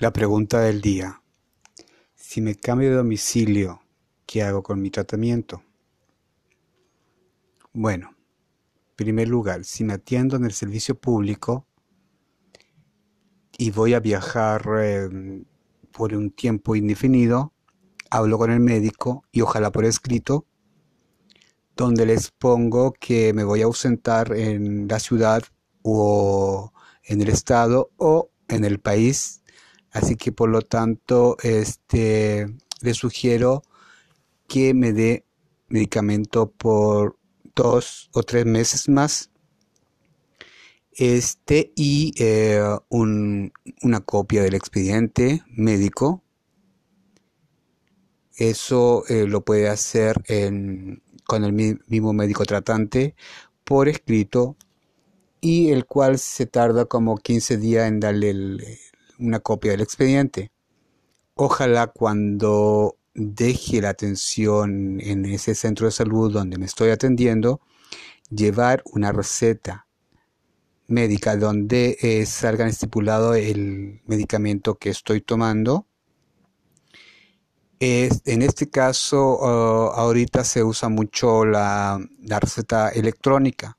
La pregunta del día. Si me cambio de domicilio, ¿qué hago con mi tratamiento? Bueno, en primer lugar, si me atiendo en el servicio público y voy a viajar eh, por un tiempo indefinido, hablo con el médico y ojalá por escrito, donde les pongo que me voy a ausentar en la ciudad o en el estado o en el país Así que por lo tanto, este, le sugiero que me dé medicamento por dos o tres meses más. Este y eh, una copia del expediente médico. Eso eh, lo puede hacer con el mismo médico tratante por escrito y el cual se tarda como 15 días en darle el, una copia del expediente. Ojalá cuando deje la atención en ese centro de salud donde me estoy atendiendo, llevar una receta médica donde eh, salga estipulado el medicamento que estoy tomando. en este caso, ah, ahorita se usa mucho la receta electrónica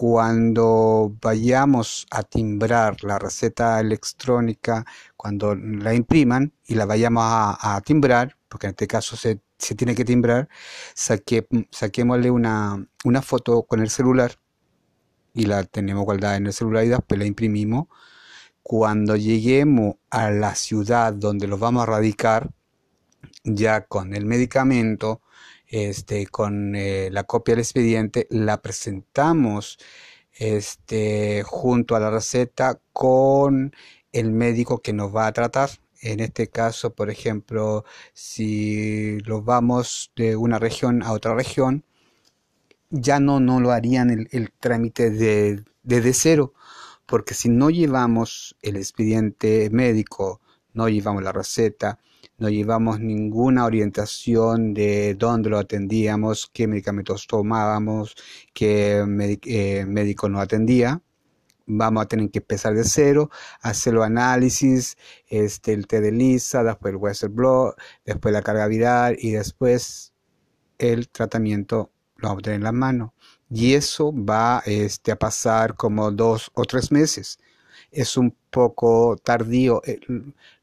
cuando vayamos a timbrar la receta electrónica, cuando la impriman y la vayamos a, timbrar, porque en este caso se, tiene que timbrar, saque, saquémosle una, una foto con el celular y la tenemos guardada en el celular y después la imprimimos. Cuando lleguemos a la ciudad donde los vamos a radicar, ya con el medicamento, este, con eh, la copia del expediente, la presentamos este, junto a la receta con el médico que nos va a tratar. En este caso, por ejemplo, si los vamos de una región a otra región, ya no, no lo harían el, trámite de, de cero, porque si no llevamos el expediente médico, no llevamos la receta, no llevamos ninguna orientación de dónde lo atendíamos, qué medicamentos tomábamos, qué eh, médico nos atendía. Vamos a tener que empezar de cero, hacer los análisis, este, el té de lisa, después el Western Blot, después la carga viral y después el tratamiento lo vamos a tener en la mano. Y eso va este, a pasar como dos o tres meses es un poco tardío. Eh,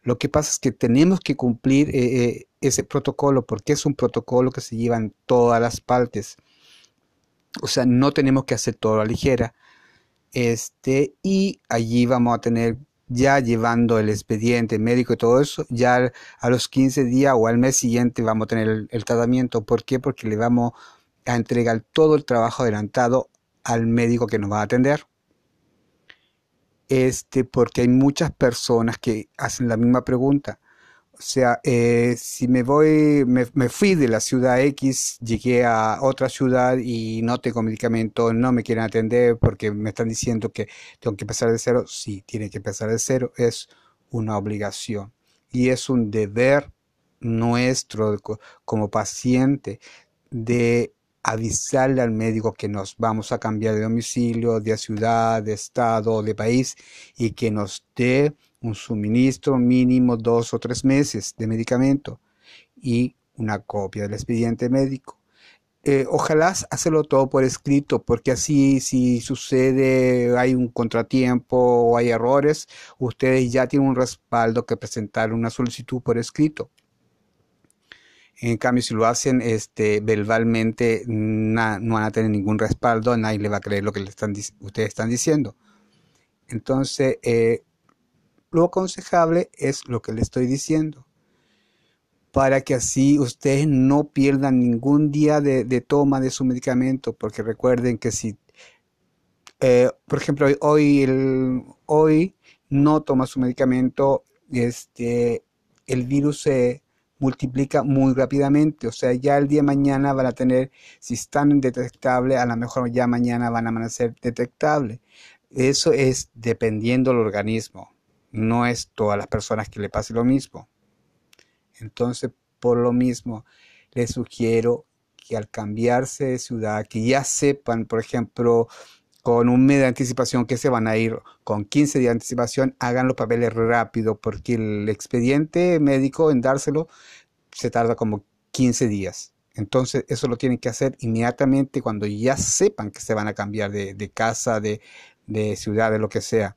lo que pasa es que tenemos que cumplir eh, eh, ese protocolo porque es un protocolo que se lleva en todas las partes. O sea, no tenemos que hacer todo a la ligera. Este, y allí vamos a tener ya llevando el expediente médico y todo eso, ya a los 15 días o al mes siguiente vamos a tener el, el tratamiento. ¿Por qué? Porque le vamos a entregar todo el trabajo adelantado al médico que nos va a atender este, porque hay muchas personas que hacen la misma pregunta. O sea, eh, si me voy, me, fui de la ciudad X, llegué a otra ciudad y no tengo medicamento, no me quieren atender porque me están diciendo que tengo que empezar de cero. Sí, tiene que empezar de cero, es una obligación y es un deber nuestro como paciente de avisarle al médico que nos vamos a cambiar de domicilio, de ciudad, de estado, de país y que nos dé un suministro mínimo dos o tres meses de medicamento y una copia del expediente médico. Eh, ojalá hacerlo todo por escrito, porque así si sucede, hay un contratiempo o hay errores, ustedes ya tienen un respaldo que presentar una solicitud por escrito. En cambio, si lo hacen este, verbalmente, no van a tener ningún respaldo, nadie le va a creer lo que le están, ustedes están diciendo. Entonces, eh, lo aconsejable es lo que le estoy diciendo, para que así ustedes no pierdan ningún día de, toma de su medicamento, porque recuerden que si, eh, por ejemplo, hoy, hoy no toma su medicamento, este, el virus se multiplica muy rápidamente. O sea, ya el día de mañana van a tener, si están detectables, a lo mejor ya mañana van a amanecer detectables. Eso es dependiendo del organismo. No es todas las personas que le pase lo mismo. Entonces, por lo mismo, les sugiero que al cambiarse de ciudad, que ya sepan, por ejemplo, con un mes de anticipación que se van a ir con 15 días de anticipación, hagan los papeles rápido porque el expediente médico en dárselo se tarda como 15 días. Entonces eso lo tienen que hacer inmediatamente cuando ya sepan que se van a cambiar de, de casa, de, de ciudad, de lo que sea.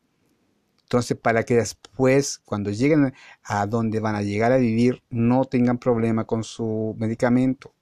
Entonces, para que después, cuando lleguen a donde van a llegar a vivir, no tengan problema con su medicamento.